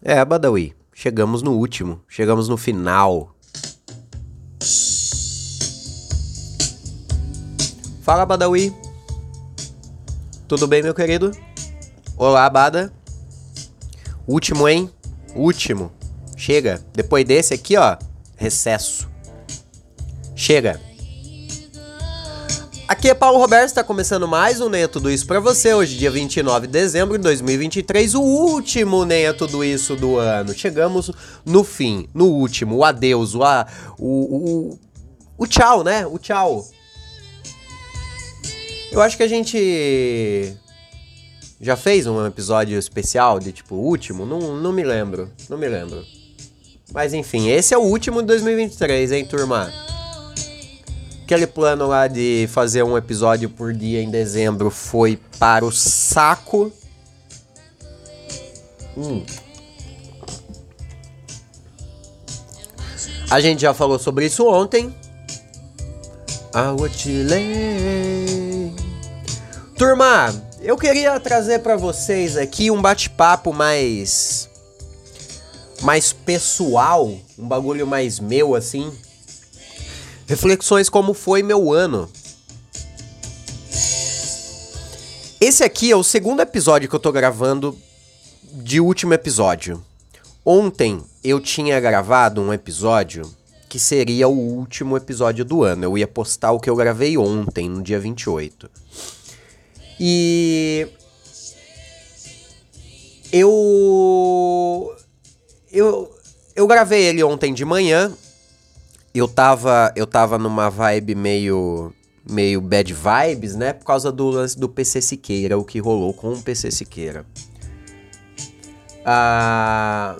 É, Badawi, chegamos no último, chegamos no final. Fala, Badawi. Tudo bem, meu querido? Olá, Bada. Último, hein? Último. Chega. Depois desse aqui, ó, recesso. Chega. Aqui é Paulo Roberto, está começando mais um Nem Tudo Isso para você, hoje dia 29 de dezembro de 2023, o último Nem Tudo Isso do ano. Chegamos no fim, no último, o adeus, o, a, o, o, o tchau, né? O tchau. Eu acho que a gente já fez um episódio especial de tipo último, não, não me lembro, não me lembro. Mas enfim, esse é o último de 2023, hein, turma? Aquele plano lá de fazer um episódio por dia em dezembro foi para o saco. Hum. A gente já falou sobre isso ontem. Turma, eu queria trazer para vocês aqui um bate-papo mais mais pessoal, um bagulho mais meu assim Reflexões como foi meu ano. Esse aqui é o segundo episódio que eu tô gravando de último episódio. Ontem eu tinha gravado um episódio que seria o último episódio do ano. Eu ia postar o que eu gravei ontem, no dia 28. E eu eu eu gravei ele ontem de manhã eu tava, eu tava numa vibe meio meio bad vibes, né? Por causa do lance do PC Siqueira, o que rolou com o PC Siqueira. Ah,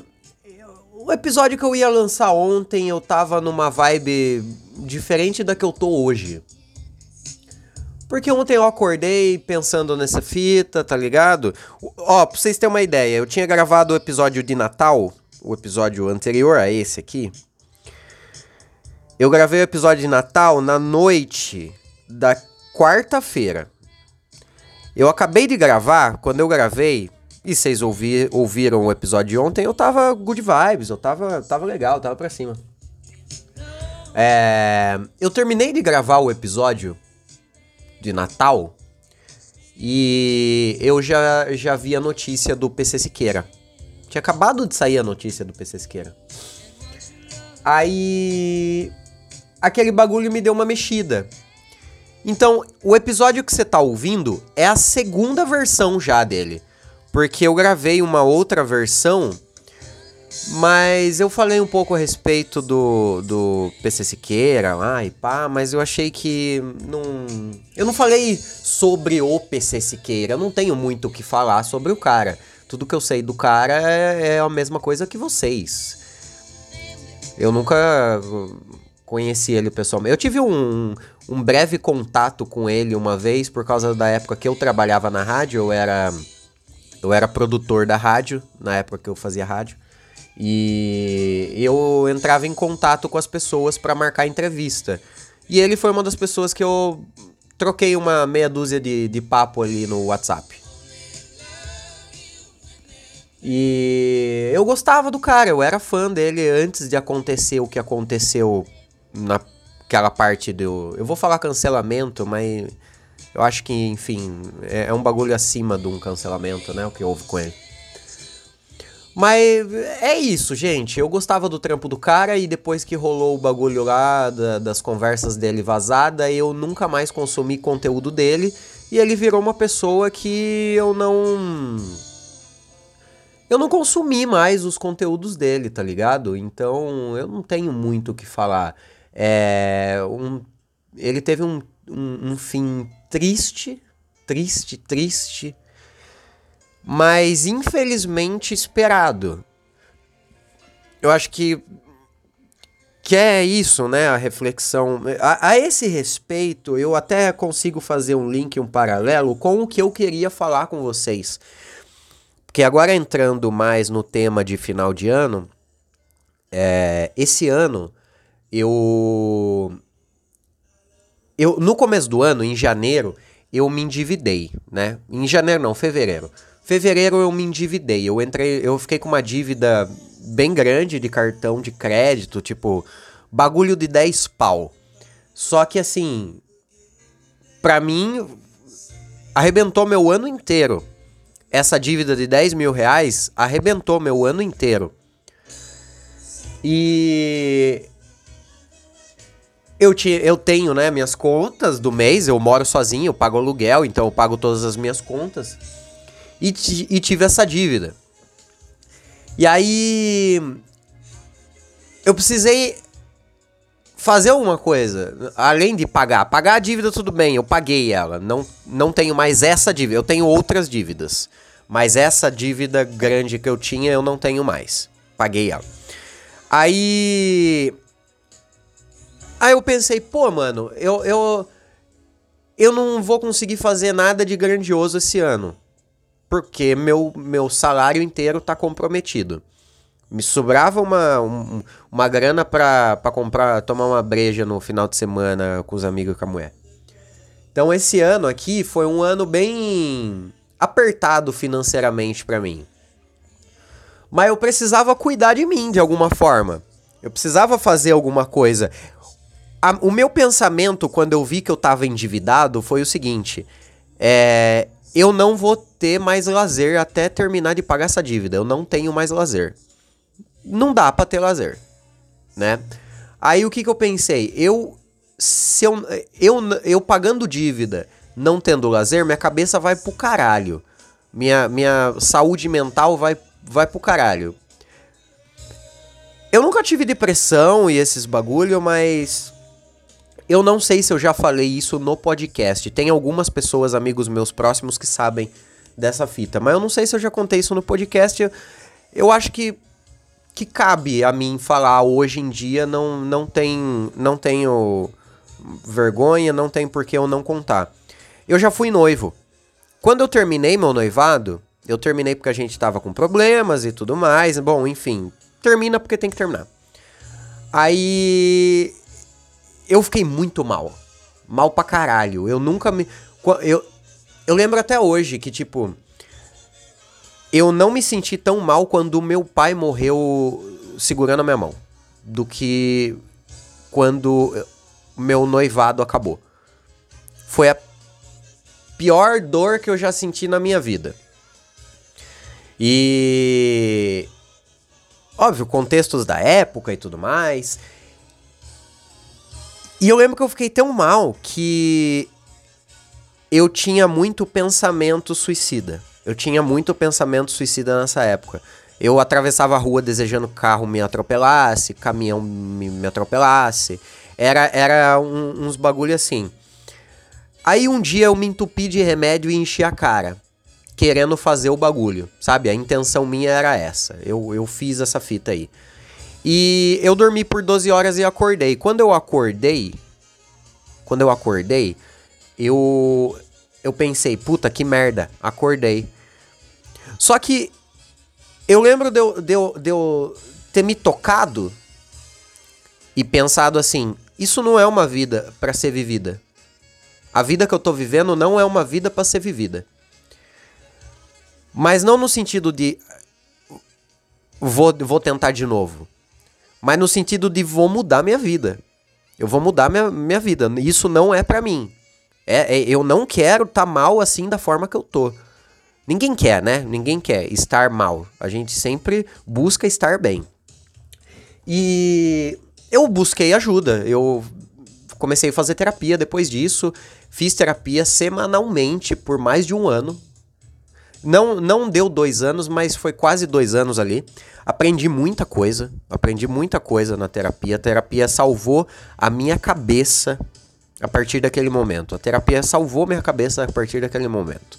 o episódio que eu ia lançar ontem, eu tava numa vibe diferente da que eu tô hoje. Porque ontem eu acordei pensando nessa fita, tá ligado? Ó, pra vocês terem uma ideia, eu tinha gravado o episódio de Natal, o episódio anterior a esse aqui, eu gravei o episódio de Natal na noite da quarta-feira. Eu acabei de gravar, quando eu gravei, e vocês ouvi, ouviram o episódio de ontem, eu tava good vibes, eu tava, tava legal, tava pra cima. É, eu terminei de gravar o episódio de Natal e eu já, já vi a notícia do PC Siqueira. Tinha acabado de sair a notícia do PC Siqueira. Aí aquele bagulho me deu uma mexida. Então, o episódio que você tá ouvindo é a segunda versão já dele. Porque eu gravei uma outra versão, mas eu falei um pouco a respeito do, do PC Siqueira lá e pá, mas eu achei que não. Eu não falei sobre o PC Siqueira, eu não tenho muito o que falar sobre o cara. Tudo que eu sei do cara é, é a mesma coisa que vocês. Eu nunca conheci ele pessoalmente. Eu tive um, um breve contato com ele uma vez, por causa da época que eu trabalhava na rádio, eu era, eu era produtor da rádio, na época que eu fazia rádio. E eu entrava em contato com as pessoas para marcar entrevista. E ele foi uma das pessoas que eu troquei uma meia dúzia de, de papo ali no WhatsApp. E eu gostava do cara, eu era fã dele antes de acontecer o que aconteceu naquela parte do. Eu vou falar cancelamento, mas eu acho que, enfim, é, é um bagulho acima de um cancelamento, né? O que houve com ele. Mas é isso, gente. Eu gostava do trampo do cara e depois que rolou o bagulho lá da, das conversas dele vazada, eu nunca mais consumi conteúdo dele e ele virou uma pessoa que eu não. Eu não consumi mais os conteúdos dele, tá ligado? Então eu não tenho muito o que falar. É, um, ele teve um, um, um fim triste, triste, triste, mas infelizmente esperado. Eu acho que que é isso, né? A reflexão. A, a, esse respeito, eu até consigo fazer um link, um paralelo com o que eu queria falar com vocês. Porque agora entrando mais no tema de final de ano, é, esse ano eu eu no começo do ano, em janeiro, eu me endividei, né? Em janeiro não, fevereiro. Fevereiro eu me endividei. Eu entrei, eu fiquei com uma dívida bem grande de cartão de crédito, tipo, bagulho de 10 pau. Só que assim, pra mim, arrebentou meu ano inteiro. Essa dívida de 10 mil reais arrebentou meu ano inteiro. E eu, te, eu tenho, né, minhas contas do mês, eu moro sozinho, eu pago aluguel, então eu pago todas as minhas contas. E, e tive essa dívida. E aí. Eu precisei fazer alguma coisa, além de pagar. Pagar a dívida, tudo bem, eu paguei ela. Não, não tenho mais essa dívida, eu tenho outras dívidas. Mas essa dívida grande que eu tinha, eu não tenho mais. Paguei ela. Aí. Aí eu pensei, pô, mano, eu, eu, eu não vou conseguir fazer nada de grandioso esse ano. Porque meu, meu salário inteiro tá comprometido. Me sobrava uma, um, uma grana pra, pra comprar, tomar uma breja no final de semana com os amigos e com a mulher. Então esse ano aqui foi um ano bem apertado financeiramente para mim. Mas eu precisava cuidar de mim de alguma forma. Eu precisava fazer alguma coisa. A, o meu pensamento quando eu vi que eu tava endividado foi o seguinte: é, eu não vou ter mais lazer até terminar de pagar essa dívida. Eu não tenho mais lazer. Não dá para ter lazer, né? Aí o que que eu pensei? Eu se eu, eu eu pagando dívida, não tendo lazer, minha cabeça vai pro caralho. Minha minha saúde mental vai vai pro caralho. Eu nunca tive depressão e esses bagulho, mas eu não sei se eu já falei isso no podcast. Tem algumas pessoas, amigos meus próximos, que sabem dessa fita. Mas eu não sei se eu já contei isso no podcast. Eu acho que que cabe a mim falar hoje em dia não não tem não tenho vergonha, não tem por que eu não contar. Eu já fui noivo. Quando eu terminei meu noivado, eu terminei porque a gente tava com problemas e tudo mais. Bom, enfim, termina porque tem que terminar. Aí eu fiquei muito mal. Mal pra caralho. Eu nunca me. Eu, eu lembro até hoje que, tipo. Eu não me senti tão mal quando meu pai morreu segurando a minha mão. Do que quando meu noivado acabou. Foi a pior dor que eu já senti na minha vida. E. Óbvio, contextos da época e tudo mais. E eu lembro que eu fiquei tão mal que eu tinha muito pensamento suicida. Eu tinha muito pensamento suicida nessa época. Eu atravessava a rua desejando que carro me atropelasse, caminhão me, me atropelasse. Era, era um, uns bagulho assim. Aí um dia eu me entupi de remédio e enchi a cara. Querendo fazer o bagulho, sabe? A intenção minha era essa. Eu, eu fiz essa fita aí. E eu dormi por 12 horas e acordei. Quando eu acordei, quando eu acordei, eu eu pensei, puta que merda, acordei. Só que eu lembro de eu, de eu, de eu ter me tocado e pensado assim: isso não é uma vida para ser vivida. A vida que eu tô vivendo não é uma vida para ser vivida. Mas não no sentido de vou, vou tentar de novo mas no sentido de vou mudar minha vida. Eu vou mudar minha, minha vida. Isso não é para mim. É, é, eu não quero estar tá mal assim da forma que eu tô. Ninguém quer, né? Ninguém quer estar mal. A gente sempre busca estar bem. E eu busquei ajuda. Eu comecei a fazer terapia depois disso. Fiz terapia semanalmente por mais de um ano. Não, não deu dois anos, mas foi quase dois anos ali. Aprendi muita coisa, aprendi muita coisa na terapia. A terapia salvou a minha cabeça a partir daquele momento. A terapia salvou minha cabeça a partir daquele momento.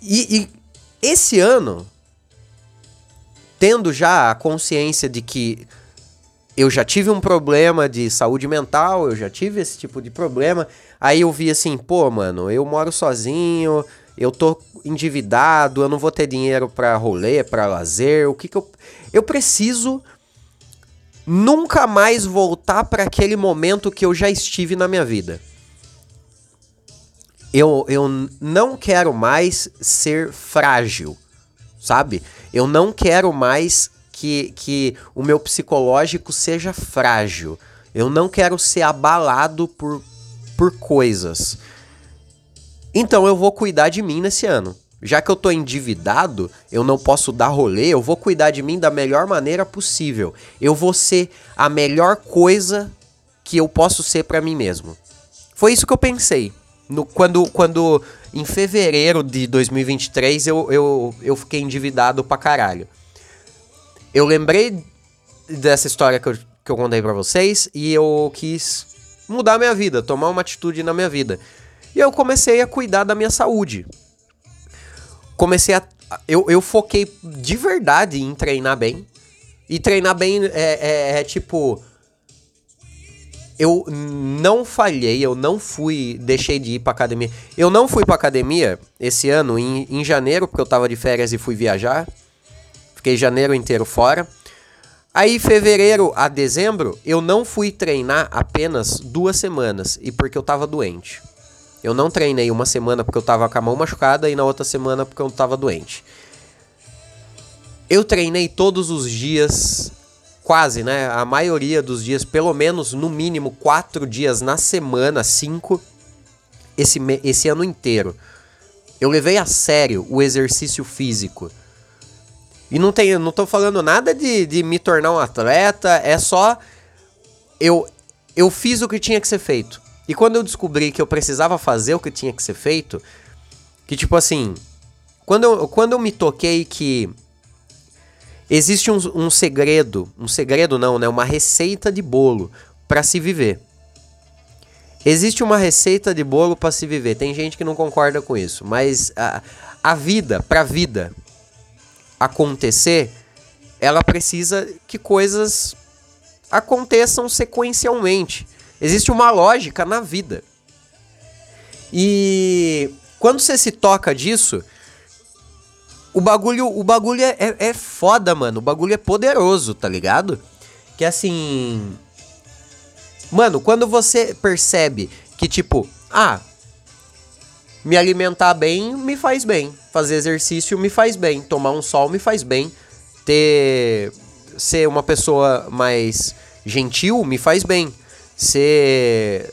E, e esse ano, tendo já a consciência de que eu já tive um problema de saúde mental, eu já tive esse tipo de problema. Aí eu vi assim, pô, mano, eu moro sozinho, eu tô endividado, eu não vou ter dinheiro para rolê, para lazer. O que que eu eu preciso nunca mais voltar para aquele momento que eu já estive na minha vida. eu, eu não quero mais ser frágil, sabe? Eu não quero mais que, que o meu psicológico seja frágil. Eu não quero ser abalado por, por coisas. Então eu vou cuidar de mim nesse ano. Já que eu tô endividado, eu não posso dar rolê, eu vou cuidar de mim da melhor maneira possível. Eu vou ser a melhor coisa que eu posso ser para mim mesmo. Foi isso que eu pensei. No, quando, quando em fevereiro de 2023 eu, eu, eu fiquei endividado pra caralho. Eu lembrei dessa história que eu, que eu contei pra vocês e eu quis mudar a minha vida, tomar uma atitude na minha vida. E eu comecei a cuidar da minha saúde. Comecei a. Eu, eu foquei de verdade em treinar bem. E treinar bem é, é, é tipo. Eu não falhei, eu não fui, deixei de ir pra academia. Eu não fui pra academia esse ano, em, em janeiro, porque eu tava de férias e fui viajar. Fiquei janeiro inteiro fora. Aí, fevereiro a dezembro, eu não fui treinar apenas duas semanas, e porque eu tava doente. Eu não treinei uma semana porque eu tava com a mão machucada e na outra semana porque eu tava doente. Eu treinei todos os dias, quase, né? A maioria dos dias, pelo menos no mínimo quatro dias na semana, cinco, esse, esse ano inteiro. Eu levei a sério o exercício físico. E não, tem, não tô falando nada de, de me tornar um atleta, é só. Eu, eu fiz o que tinha que ser feito. E quando eu descobri que eu precisava fazer o que tinha que ser feito, que tipo assim, quando eu, quando eu me toquei que existe um, um segredo, um segredo não, né? Uma receita de bolo para se viver. Existe uma receita de bolo para se viver. Tem gente que não concorda com isso, mas a, a vida, pra vida acontecer, ela precisa que coisas aconteçam sequencialmente. Existe uma lógica na vida. E quando você se toca disso, o bagulho, o bagulho é, é, é foda, mano. O bagulho é poderoso, tá ligado? Que assim. Mano, quando você percebe que, tipo, ah, me alimentar bem me faz bem. Fazer exercício me faz bem. Tomar um sol me faz bem. Ter. Ser uma pessoa mais gentil me faz bem ser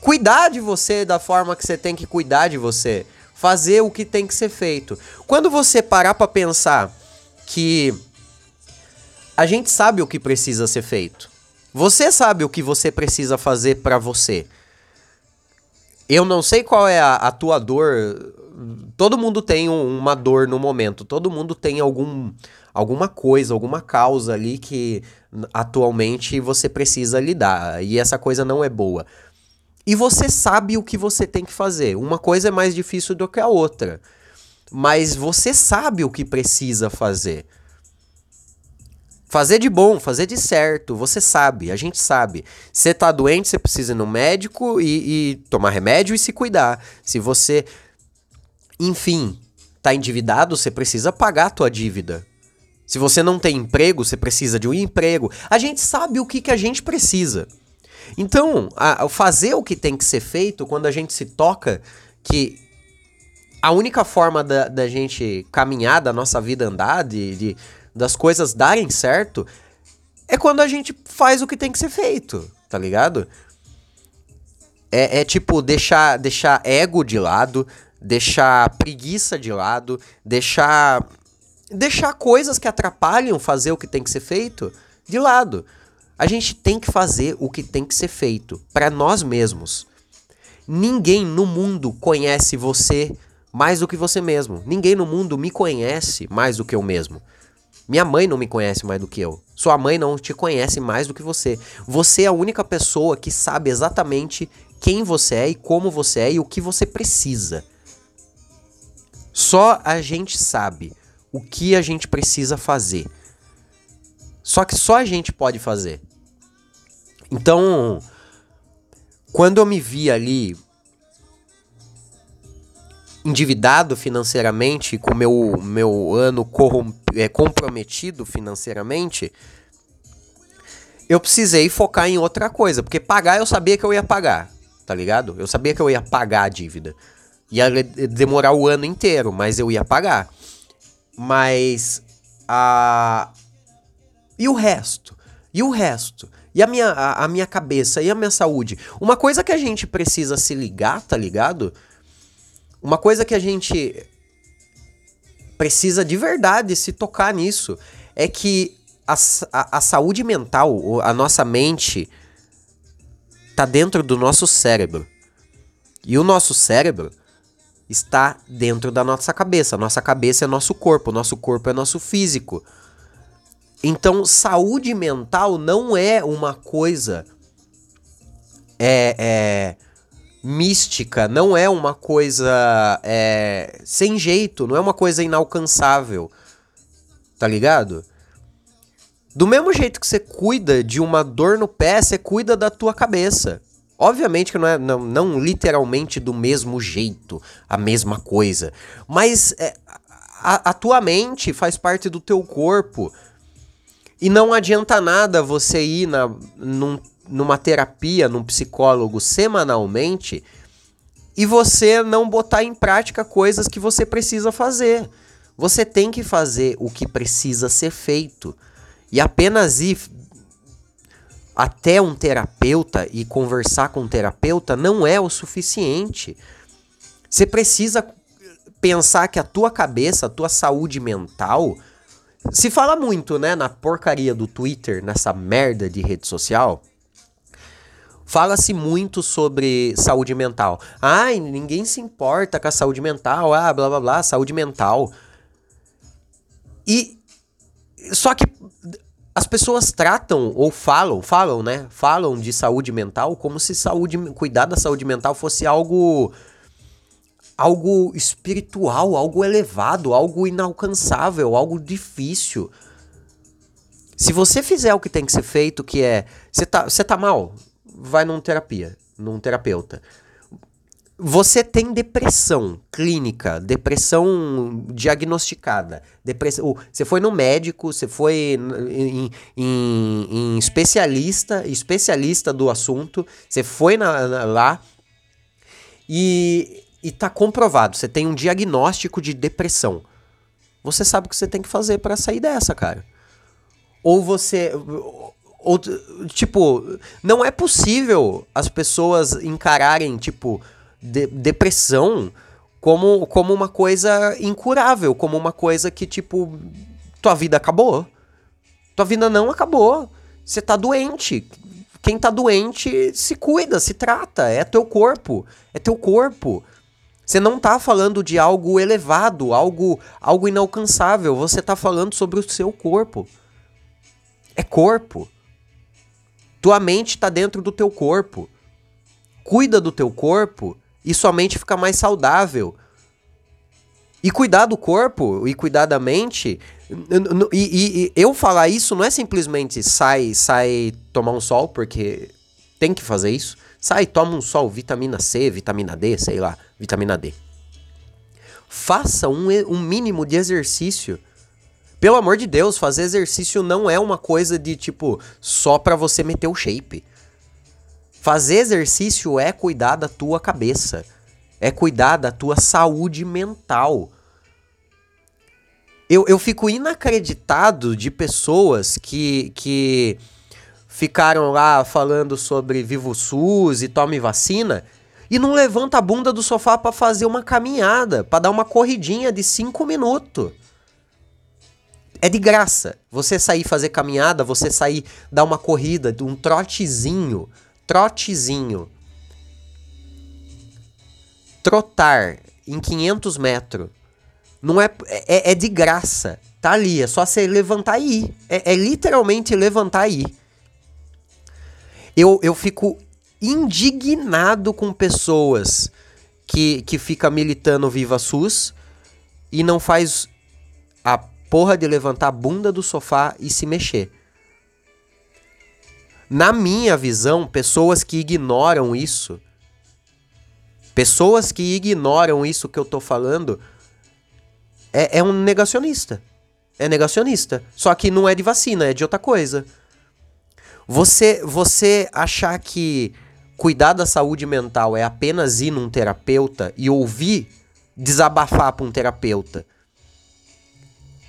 cuidar de você da forma que você tem que cuidar de você, fazer o que tem que ser feito. Quando você parar para pensar que a gente sabe o que precisa ser feito. Você sabe o que você precisa fazer para você. Eu não sei qual é a, a tua dor. Todo mundo tem um, uma dor no momento. Todo mundo tem algum, alguma coisa, alguma causa ali que atualmente você precisa lidar. E essa coisa não é boa. E você sabe o que você tem que fazer. Uma coisa é mais difícil do que a outra. Mas você sabe o que precisa fazer. Fazer de bom, fazer de certo, você sabe, a gente sabe. Você tá doente, você precisa ir no médico e, e tomar remédio e se cuidar. Se você, enfim, tá endividado, você precisa pagar a tua dívida. Se você não tem emprego, você precisa de um emprego. A gente sabe o que, que a gente precisa. Então, a, a fazer o que tem que ser feito, quando a gente se toca, que a única forma da, da gente caminhar, da nossa vida andar, de, de, das coisas darem certo, é quando a gente faz o que tem que ser feito, tá ligado? É, é tipo deixar, deixar ego de lado, deixar preguiça de lado, deixar deixar coisas que atrapalham fazer o que tem que ser feito de lado. A gente tem que fazer o que tem que ser feito para nós mesmos. Ninguém no mundo conhece você mais do que você mesmo. Ninguém no mundo me conhece mais do que eu mesmo. Minha mãe não me conhece mais do que eu. Sua mãe não te conhece mais do que você. Você é a única pessoa que sabe exatamente quem você é e como você é e o que você precisa. Só a gente sabe o que a gente precisa fazer. Só que só a gente pode fazer. Então, quando eu me vi ali endividado financeiramente, com meu meu ano é, comprometido financeiramente, eu precisei focar em outra coisa, porque pagar eu sabia que eu ia pagar. tá ligado? Eu sabia que eu ia pagar a dívida. Ia demorar o ano inteiro, mas eu ia pagar. Mas a e o resto? E o resto? E a minha, a, a minha cabeça? E a minha saúde? Uma coisa que a gente precisa se ligar, tá ligado? Uma coisa que a gente precisa de verdade se tocar nisso é que a, a, a saúde mental, a nossa mente, tá dentro do nosso cérebro. E o nosso cérebro está dentro da nossa cabeça. Nossa cabeça é nosso corpo, nosso corpo é nosso físico. Então, saúde mental não é uma coisa é, é mística, não é uma coisa é, sem jeito, não é uma coisa inalcançável. Tá ligado? Do mesmo jeito que você cuida de uma dor no pé, você cuida da tua cabeça. Obviamente que não é não, não literalmente do mesmo jeito, a mesma coisa. Mas é, a, a tua mente faz parte do teu corpo. E não adianta nada você ir na, num, numa terapia, num psicólogo semanalmente e você não botar em prática coisas que você precisa fazer. Você tem que fazer o que precisa ser feito. E apenas ir até um terapeuta e conversar com um terapeuta não é o suficiente. Você precisa pensar que a tua cabeça, a tua saúde mental se fala muito, né, na porcaria do Twitter, nessa merda de rede social. Fala-se muito sobre saúde mental. Ai, ninguém se importa com a saúde mental. Ah, blá blá blá, saúde mental. E só que as pessoas tratam ou falam, falam, né? Falam de saúde mental como se saúde, cuidar da saúde mental fosse algo algo espiritual, algo elevado, algo inalcançável, algo difícil. Se você fizer o que tem que ser feito, que é. Você tá, você tá mal? Vai num terapia, num terapeuta. Você tem depressão clínica, depressão diagnosticada. Depressão, você foi no médico, você foi em, em, em especialista, especialista do assunto, você foi na, na, lá e e tá comprovado, você tem um diagnóstico de depressão. Você sabe o que você tem que fazer para sair dessa, cara. Ou você ou tipo, não é possível as pessoas encararem tipo de, depressão como como uma coisa incurável, como uma coisa que tipo tua vida acabou. Tua vida não acabou. Você tá doente. Quem tá doente se cuida, se trata, é teu corpo, é teu corpo. Você não está falando de algo elevado, algo, algo inalcançável. Você está falando sobre o seu corpo. É corpo. Tua mente está dentro do teu corpo. Cuida do teu corpo e sua mente fica mais saudável. E cuidar do corpo e cuidar da mente. E, e, e, eu falar isso não é simplesmente sai, sai tomar um sol, porque tem que fazer isso. Sai, toma um sol, vitamina C, vitamina D, sei lá, vitamina D. Faça um, um mínimo de exercício. Pelo amor de Deus, fazer exercício não é uma coisa de tipo só para você meter o shape. Fazer exercício é cuidar da tua cabeça, é cuidar da tua saúde mental. Eu, eu fico inacreditado de pessoas que, que ficaram lá falando sobre Vivo SUS e tome vacina e não levanta a bunda do sofá para fazer uma caminhada, para dar uma corridinha de 5 minutos. É de graça. Você sair fazer caminhada, você sair dar uma corrida, um trotezinho, trotezinho. Trotar em 500 metros. Não é, é, é de graça. Tá ali, é só você levantar e ir. É, é literalmente levantar e ir. Eu, eu fico indignado com pessoas que, que fica militando Viva SUS e não faz a porra de levantar a bunda do sofá e se mexer. Na minha visão, pessoas que ignoram isso, pessoas que ignoram isso que eu tô falando, é, é um negacionista. É negacionista. Só que não é de vacina, é de outra coisa. Você, você achar que cuidar da saúde mental é apenas ir num terapeuta e ouvir desabafar para um terapeuta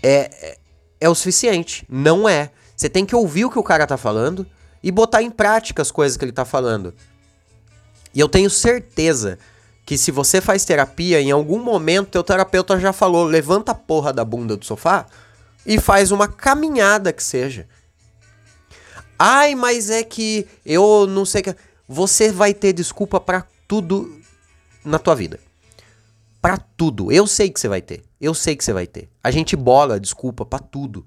é, é, o suficiente. Não é. Você tem que ouvir o que o cara tá falando e botar em prática as coisas que ele tá falando. E eu tenho certeza que se você faz terapia, em algum momento teu terapeuta já falou: levanta a porra da bunda do sofá e faz uma caminhada que seja. Ai, mas é que eu não sei que. Você vai ter desculpa para tudo na tua vida. Para tudo. Eu sei que você vai ter. Eu sei que você vai ter. A gente bola desculpa para tudo.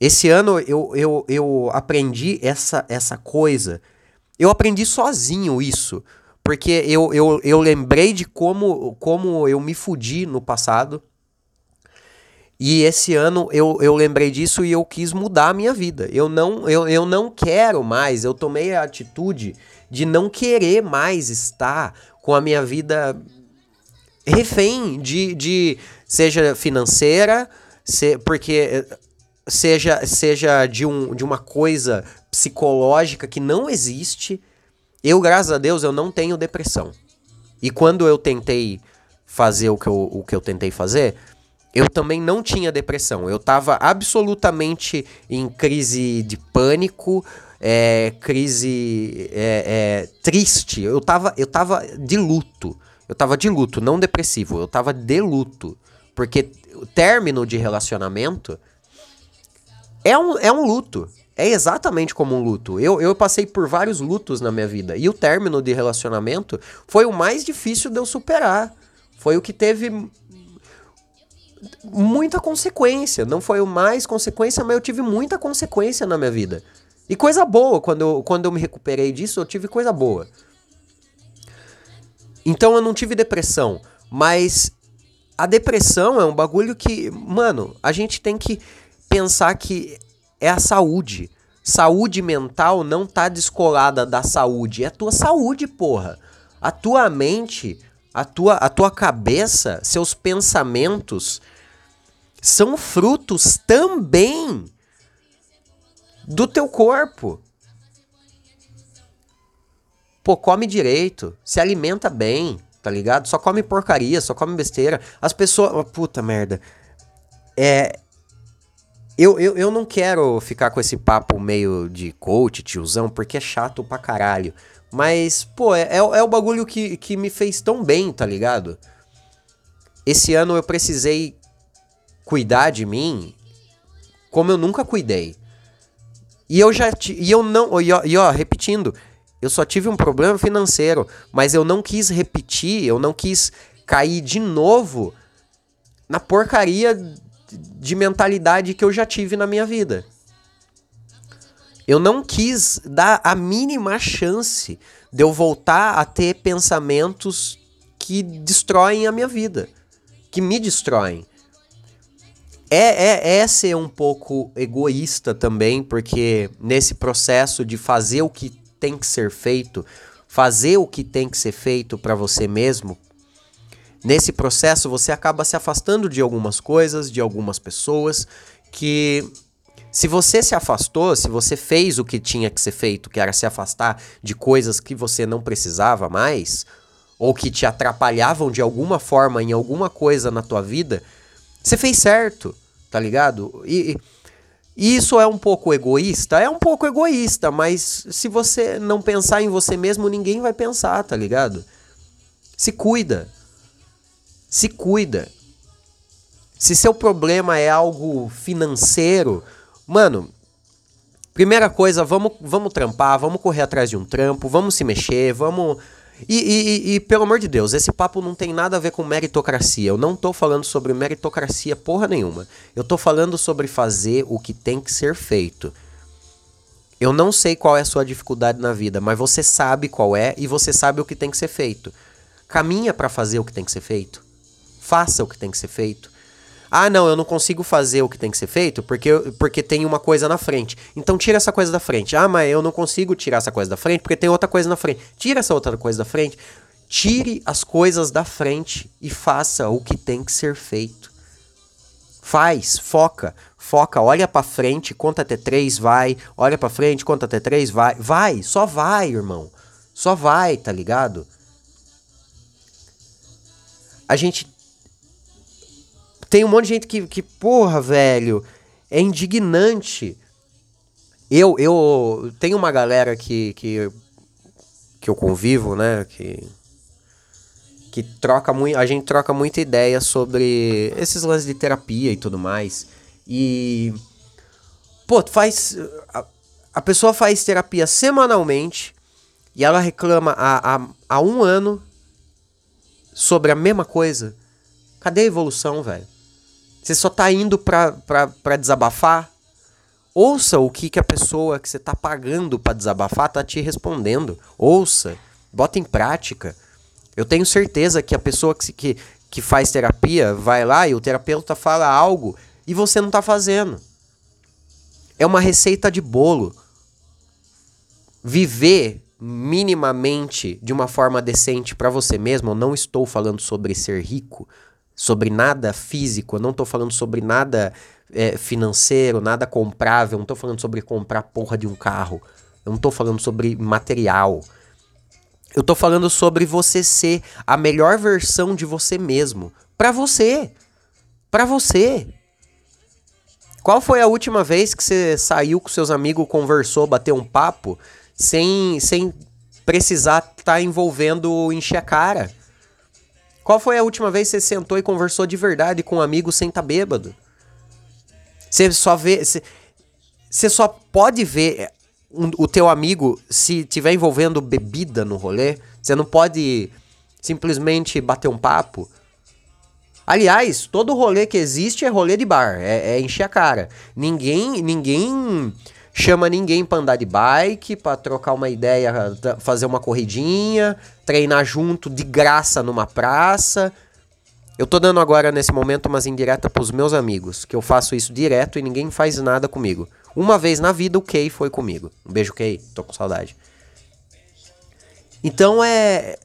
Esse ano eu, eu, eu aprendi essa, essa coisa. Eu aprendi sozinho isso. Porque eu, eu, eu lembrei de como, como eu me fudi no passado. E esse ano eu, eu lembrei disso e eu quis mudar a minha vida. Eu não, eu, eu não quero mais, eu tomei a atitude de não querer mais estar com a minha vida refém de, de seja financeira, se, porque seja, seja de, um, de uma coisa psicológica que não existe. Eu, graças a Deus, eu não tenho depressão. E quando eu tentei fazer o que eu, o que eu tentei fazer, eu também não tinha depressão. Eu estava absolutamente em crise de pânico, é, crise é, é, triste. Eu estava eu tava de luto. Eu estava de luto, não depressivo. Eu estava de luto. Porque o término de relacionamento é um, é um luto. É exatamente como um luto. Eu, eu passei por vários lutos na minha vida. E o término de relacionamento foi o mais difícil de eu superar. Foi o que teve muita consequência. Não foi o mais consequência, mas eu tive muita consequência na minha vida. E coisa boa, quando eu, quando eu me recuperei disso, eu tive coisa boa. Então eu não tive depressão, mas a depressão é um bagulho que, mano, a gente tem que pensar que é a saúde. Saúde mental não tá descolada da saúde, é a tua saúde, porra. A tua mente, a tua, a tua cabeça, seus pensamentos são frutos também do teu corpo. Pô, come direito, se alimenta bem, tá ligado? Só come porcaria, só come besteira. As pessoas. Puta merda. É. Eu, eu, eu não quero ficar com esse papo meio de coach, tiozão, porque é chato pra caralho. Mas, pô, é, é, é o bagulho que, que me fez tão bem, tá ligado? Esse ano eu precisei cuidar de mim como eu nunca cuidei. E eu já e eu não e ó, e ó, repetindo, eu só tive um problema financeiro, mas eu não quis repetir, eu não quis cair de novo na porcaria de mentalidade que eu já tive na minha vida. Eu não quis dar a mínima chance de eu voltar a ter pensamentos que destroem a minha vida, que me destroem. É, é, é ser um pouco egoísta também, porque nesse processo de fazer o que tem que ser feito, fazer o que tem que ser feito para você mesmo, nesse processo você acaba se afastando de algumas coisas, de algumas pessoas que se você se afastou, se você fez o que tinha que ser feito, que era se afastar de coisas que você não precisava mais, ou que te atrapalhavam de alguma forma em alguma coisa na tua vida, você fez certo, tá ligado? E, e isso é um pouco egoísta? É um pouco egoísta, mas se você não pensar em você mesmo, ninguém vai pensar, tá ligado? Se cuida. Se cuida. Se seu problema é algo financeiro, Mano, primeira coisa, vamos, vamos trampar, vamos correr atrás de um trampo, vamos se mexer, vamos. E, e, e, pelo amor de Deus, esse papo não tem nada a ver com meritocracia. Eu não tô falando sobre meritocracia porra nenhuma. Eu tô falando sobre fazer o que tem que ser feito. Eu não sei qual é a sua dificuldade na vida, mas você sabe qual é e você sabe o que tem que ser feito. Caminha para fazer o que tem que ser feito. Faça o que tem que ser feito. Ah, não, eu não consigo fazer o que tem que ser feito porque, porque tem uma coisa na frente. Então tira essa coisa da frente. Ah, mas eu não consigo tirar essa coisa da frente porque tem outra coisa na frente. Tira essa outra coisa da frente. Tire as coisas da frente e faça o que tem que ser feito. Faz, foca, foca, olha para frente, conta até três, vai, olha para frente, conta até três, vai, vai, só vai, irmão. Só vai, tá ligado? A gente. Tem um monte de gente que, que porra, velho, é indignante. Eu, eu tenho uma galera que, que, que eu convivo, né? Que, que troca muito. A gente troca muita ideia sobre esses lances de terapia e tudo mais. E. Pô, faz. A, a pessoa faz terapia semanalmente e ela reclama há, há, há um ano sobre a mesma coisa. Cadê a evolução, velho? Você só tá indo pra desabafar? Ouça o que, que a pessoa que você tá pagando para desabafar tá te respondendo. Ouça, bota em prática. Eu tenho certeza que a pessoa que, que, que faz terapia vai lá e o terapeuta fala algo e você não tá fazendo. É uma receita de bolo. Viver minimamente de uma forma decente para você mesmo, eu não estou falando sobre ser rico, sobre nada físico, eu não estou falando sobre nada é, financeiro, nada comprável, eu não estou falando sobre comprar porra de um carro, eu não estou falando sobre material. Eu estou falando sobre você ser a melhor versão de você mesmo, para você. Para você. Qual foi a última vez que você saiu com seus amigos, conversou, bateu um papo sem, sem precisar estar tá envolvendo encher a cara. Qual foi a última vez que você sentou e conversou de verdade com um amigo sem estar tá bêbado? Você só vê. Você só pode ver um, o teu amigo se tiver envolvendo bebida no rolê. Você não pode simplesmente bater um papo. Aliás, todo rolê que existe é rolê de bar, é, é encher a cara. Ninguém, ninguém chama ninguém pra andar de bike, pra trocar uma ideia, fazer uma corridinha, treinar junto de graça numa praça. Eu tô dando agora nesse momento umas indiretas pros meus amigos, que eu faço isso direto e ninguém faz nada comigo. Uma vez na vida o Kay foi comigo. Um beijo, Kay, tô com saudade. Então é.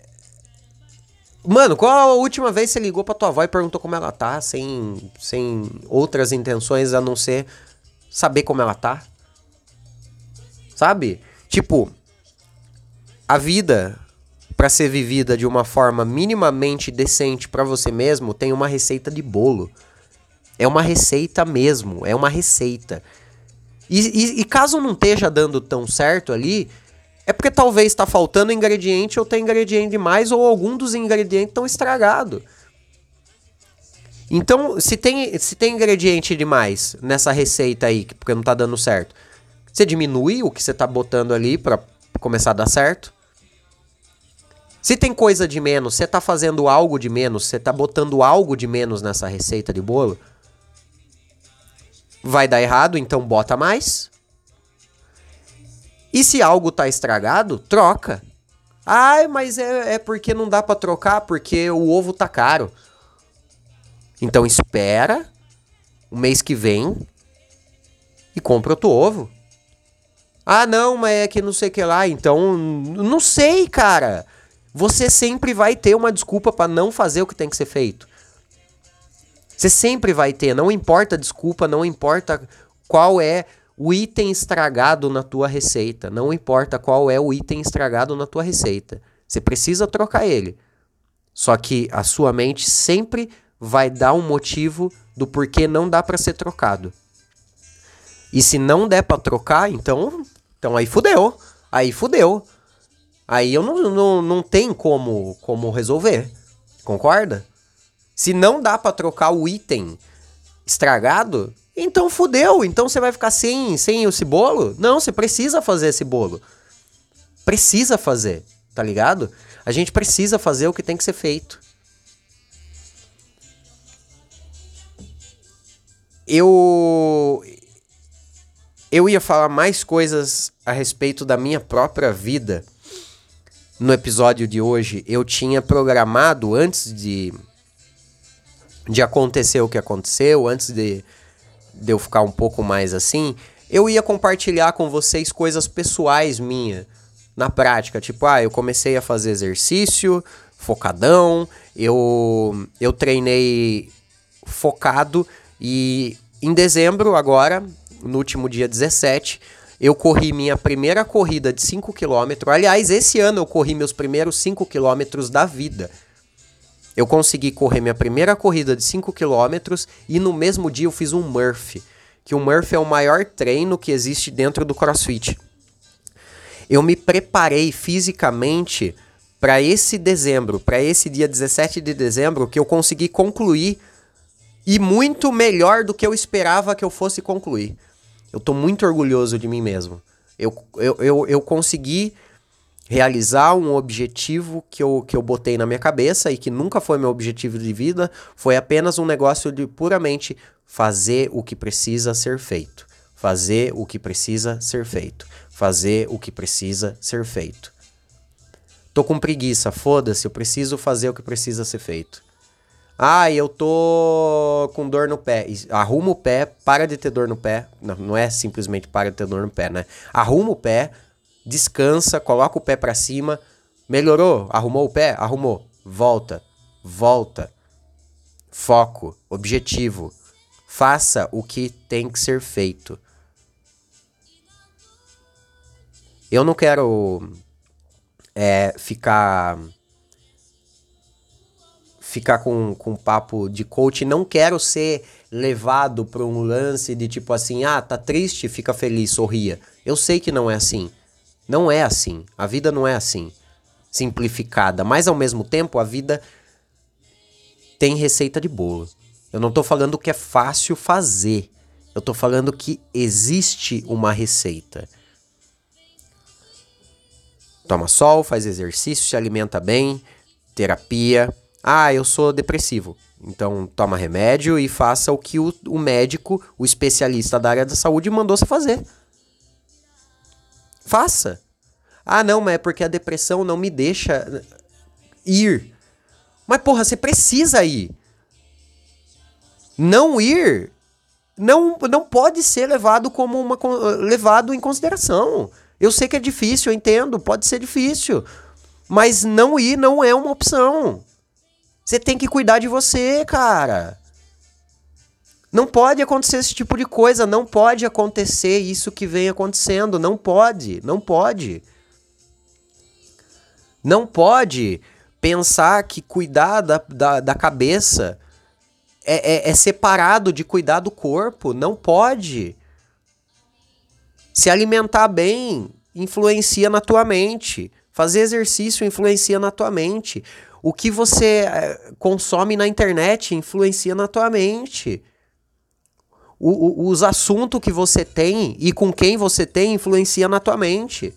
Mano, qual a última vez você ligou pra tua avó e perguntou como ela tá, sem, sem outras intenções a não ser saber como ela tá? Sabe? Tipo, a vida para ser vivida de uma forma minimamente decente para você mesmo tem uma receita de bolo. É uma receita mesmo, é uma receita. E, e, e caso não esteja dando tão certo ali, é porque talvez está faltando ingrediente ou tem ingrediente demais ou algum dos ingredientes estão estragado. Então, se tem, se tem ingrediente demais nessa receita aí, porque não está dando certo, você diminui o que você está botando ali para começar a dar certo. Se tem coisa de menos, você está fazendo algo de menos, você está botando algo de menos nessa receita de bolo, vai dar errado, então bota mais. E se algo tá estragado, troca. Ai, mas é, é porque não dá para trocar, porque o ovo tá caro. Então espera o mês que vem e compra outro ovo. Ah, não, mas é que não sei o que lá. Então, não sei, cara. Você sempre vai ter uma desculpa para não fazer o que tem que ser feito. Você sempre vai ter, não importa a desculpa, não importa qual é o item estragado na tua receita, não importa qual é o item estragado na tua receita. Você precisa trocar ele. Só que a sua mente sempre vai dar um motivo do porquê não dá para ser trocado. E se não der para trocar, então então aí fudeu. Aí fudeu. Aí eu não, não, não tem como, como resolver. Concorda? Se não dá para trocar o item estragado, então fudeu. Então você vai ficar sem, sem esse bolo? Não, você precisa fazer esse bolo. Precisa fazer, tá ligado? A gente precisa fazer o que tem que ser feito. Eu eu ia falar mais coisas a respeito da minha própria vida no episódio de hoje. Eu tinha programado antes de, de acontecer o que aconteceu, antes de, de eu ficar um pouco mais assim, eu ia compartilhar com vocês coisas pessoais minhas na prática. Tipo, ah, eu comecei a fazer exercício, focadão, eu, eu treinei focado e em dezembro agora no último dia 17, eu corri minha primeira corrida de 5 km. Aliás, esse ano eu corri meus primeiros 5 km da vida. Eu consegui correr minha primeira corrida de 5 km e no mesmo dia eu fiz um Murphy, que o Murphy é o maior treino que existe dentro do CrossFit. Eu me preparei fisicamente para esse dezembro, para esse dia 17 de dezembro, que eu consegui concluir e muito melhor do que eu esperava que eu fosse concluir. Eu tô muito orgulhoso de mim mesmo. Eu, eu, eu, eu consegui realizar um objetivo que eu, que eu botei na minha cabeça e que nunca foi meu objetivo de vida, foi apenas um negócio de puramente fazer o que precisa ser feito. Fazer o que precisa ser feito. Fazer o que precisa ser feito. Tô com preguiça, foda-se, eu preciso fazer o que precisa ser feito. Ah, eu tô com dor no pé. Arruma o pé, para de ter dor no pé. Não, não é simplesmente para de ter dor no pé, né? Arruma o pé, descansa, coloca o pé para cima. Melhorou? Arrumou o pé? Arrumou. Volta. Volta. Foco. Objetivo. Faça o que tem que ser feito. Eu não quero é, ficar ficar com, com papo de coach, não quero ser levado para um lance de tipo assim, ah, tá triste, fica feliz, sorria. Eu sei que não é assim. Não é assim. A vida não é assim. Simplificada. Mas ao mesmo tempo, a vida tem receita de bolo. Eu não tô falando que é fácil fazer. Eu tô falando que existe uma receita. Toma sol, faz exercício, se alimenta bem, terapia ah, eu sou depressivo. Então toma remédio e faça o que o, o médico, o especialista da área da saúde, mandou você fazer. Faça. Ah, não, mas é porque a depressão não me deixa ir. Mas porra, você precisa ir. Não ir não, não pode ser levado como uma levado em consideração. Eu sei que é difícil, eu entendo, pode ser difícil, mas não ir não é uma opção. Você tem que cuidar de você, cara. Não pode acontecer esse tipo de coisa, não pode acontecer isso que vem acontecendo, não pode, não pode. Não pode pensar que cuidar da, da, da cabeça é, é, é separado de cuidar do corpo, não pode. Se alimentar bem influencia na tua mente. Fazer exercício influencia na tua mente. O que você eh, consome na internet influencia na tua mente. O, o, os assuntos que você tem e com quem você tem influencia na tua mente.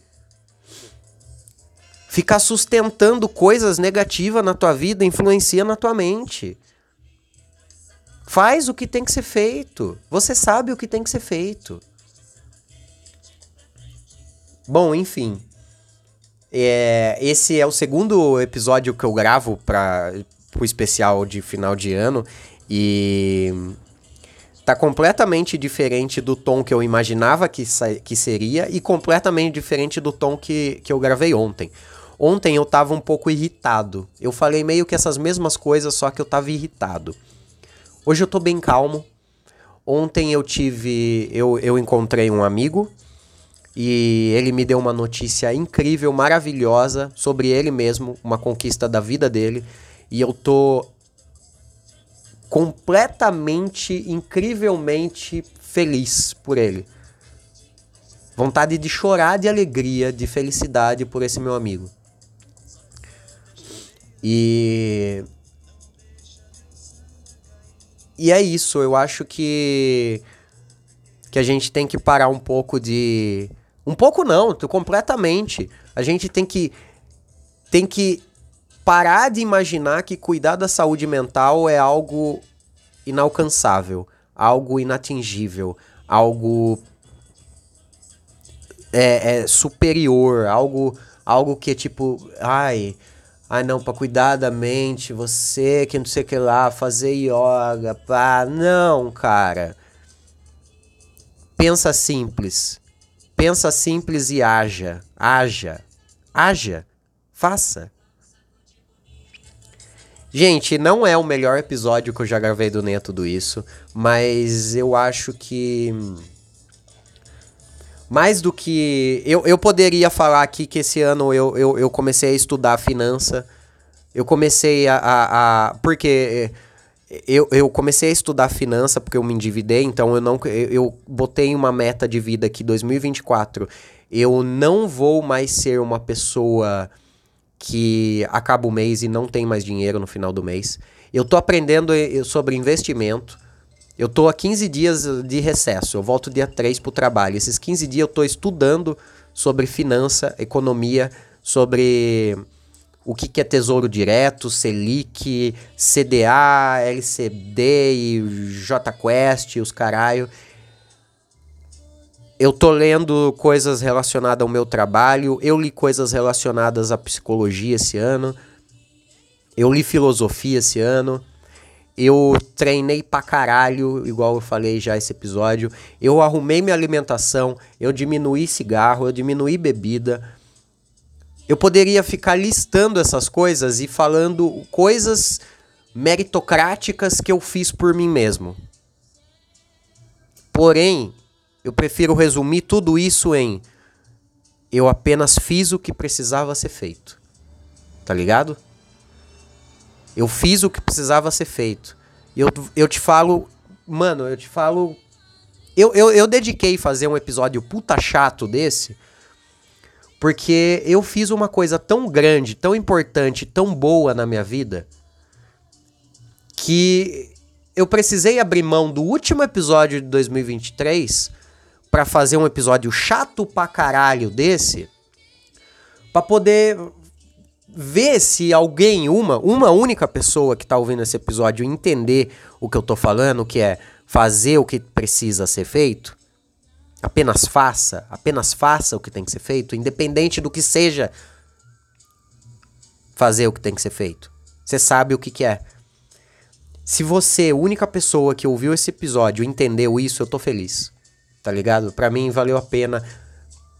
Ficar sustentando coisas negativas na tua vida influencia na tua mente. Faz o que tem que ser feito. Você sabe o que tem que ser feito. Bom, enfim. É, esse é o segundo episódio que eu gravo para o especial de final de ano e tá completamente diferente do tom que eu imaginava que, que seria e completamente diferente do tom que, que eu gravei ontem. Ontem eu tava um pouco irritado. Eu falei meio que essas mesmas coisas, só que eu tava irritado. Hoje eu tô bem calmo. Ontem eu tive. Eu, eu encontrei um amigo e ele me deu uma notícia incrível, maravilhosa sobre ele mesmo, uma conquista da vida dele. E eu tô completamente, incrivelmente feliz por ele. Vontade de chorar de alegria, de felicidade por esse meu amigo. E. E é isso, eu acho que. Que a gente tem que parar um pouco de um pouco não, completamente. A gente tem que tem que parar de imaginar que cuidar da saúde mental é algo inalcançável, algo inatingível, algo é, é superior, algo algo que é tipo, ai, ai não, para cuidar da mente, você que não sei o que lá, fazer yoga, pá, não, cara. Pensa simples. Pensa simples e haja. Haja. Haja. Faça. Gente, não é o melhor episódio que eu já gravei do Neto Tudo Isso, mas eu acho que mais do que. Eu, eu poderia falar aqui que esse ano eu, eu, eu comecei a estudar finança. Eu comecei a. a, a porque eu, eu comecei a estudar finança porque eu me endividei, então eu não. Eu, eu botei uma meta de vida que 2024 eu não vou mais ser uma pessoa que acaba o mês e não tem mais dinheiro no final do mês. Eu tô aprendendo eh, sobre investimento. Eu tô há 15 dias de recesso. Eu volto dia 3 pro trabalho. Esses 15 dias eu tô estudando sobre finança, economia, sobre o que, que é tesouro direto, Selic, CDA, LCD e JQuest, os caralho. Eu tô lendo coisas relacionadas ao meu trabalho, eu li coisas relacionadas à psicologia esse ano, eu li filosofia esse ano, eu treinei pra caralho, igual eu falei já esse episódio, eu arrumei minha alimentação, eu diminuí cigarro, eu diminuí bebida. Eu poderia ficar listando essas coisas e falando coisas meritocráticas que eu fiz por mim mesmo. Porém, eu prefiro resumir tudo isso em eu apenas fiz o que precisava ser feito. Tá ligado? Eu fiz o que precisava ser feito. Eu, eu te falo, mano, eu te falo. Eu, eu, eu dediquei fazer um episódio puta chato desse, porque eu fiz uma coisa tão grande, tão importante, tão boa na minha vida, que eu precisei abrir mão do último episódio de 2023 para fazer um episódio chato pra caralho desse, para poder ver se alguém, uma, uma única pessoa que tá ouvindo esse episódio entender o que eu tô falando, que é fazer o que precisa ser feito, apenas faça, apenas faça o que tem que ser feito, independente do que seja fazer o que tem que ser feito. Você sabe o que, que é. Se você, única pessoa que ouviu esse episódio, entendeu isso, eu tô feliz tá ligado? Para mim valeu a pena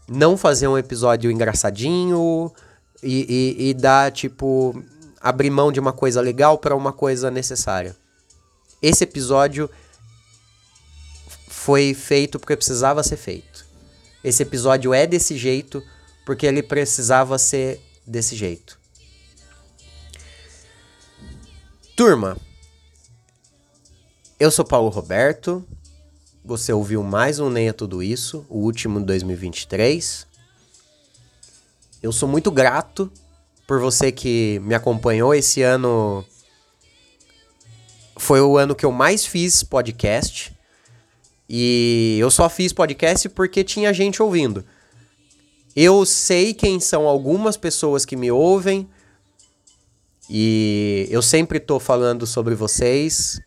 não fazer um episódio engraçadinho e, e, e dar, tipo, abrir mão de uma coisa legal para uma coisa necessária. Esse episódio foi feito porque precisava ser feito. Esse episódio é desse jeito porque ele precisava ser desse jeito. Turma, eu sou Paulo Roberto, você ouviu mais um Nem é Tudo Isso, o último de 2023. Eu sou muito grato por você que me acompanhou esse ano. Foi o ano que eu mais fiz podcast. E eu só fiz podcast porque tinha gente ouvindo. Eu sei quem são algumas pessoas que me ouvem. E eu sempre tô falando sobre vocês.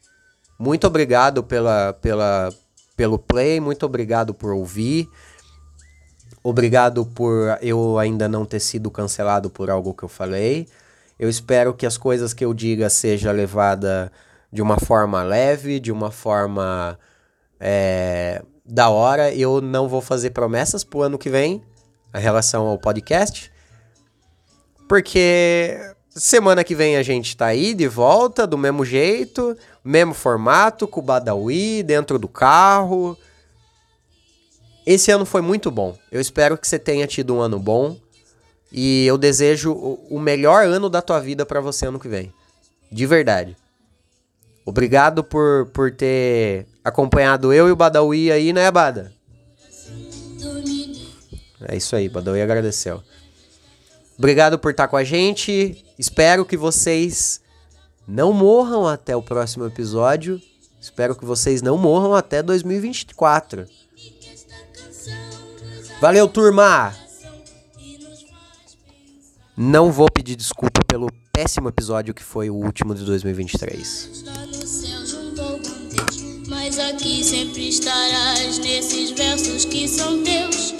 Muito obrigado pela, pela, pelo play, muito obrigado por ouvir. Obrigado por eu ainda não ter sido cancelado por algo que eu falei. Eu espero que as coisas que eu diga seja levada de uma forma leve, de uma forma é, da hora. Eu não vou fazer promessas pro ano que vem em relação ao podcast, porque semana que vem a gente tá aí de volta do mesmo jeito. Mesmo formato, com o Badawi dentro do carro. Esse ano foi muito bom. Eu espero que você tenha tido um ano bom. E eu desejo o melhor ano da tua vida para você ano que vem. De verdade. Obrigado por, por ter acompanhado eu e o Badawi aí, né, Bada? É isso aí, Badawi agradeceu. Obrigado por estar com a gente. Espero que vocês não morram até o próximo episódio. Espero que vocês não morram até 2024. Valeu, turma! Não vou pedir desculpa pelo péssimo episódio que foi o último de 2023 mas aqui sempre estarás nesses versos que são teus.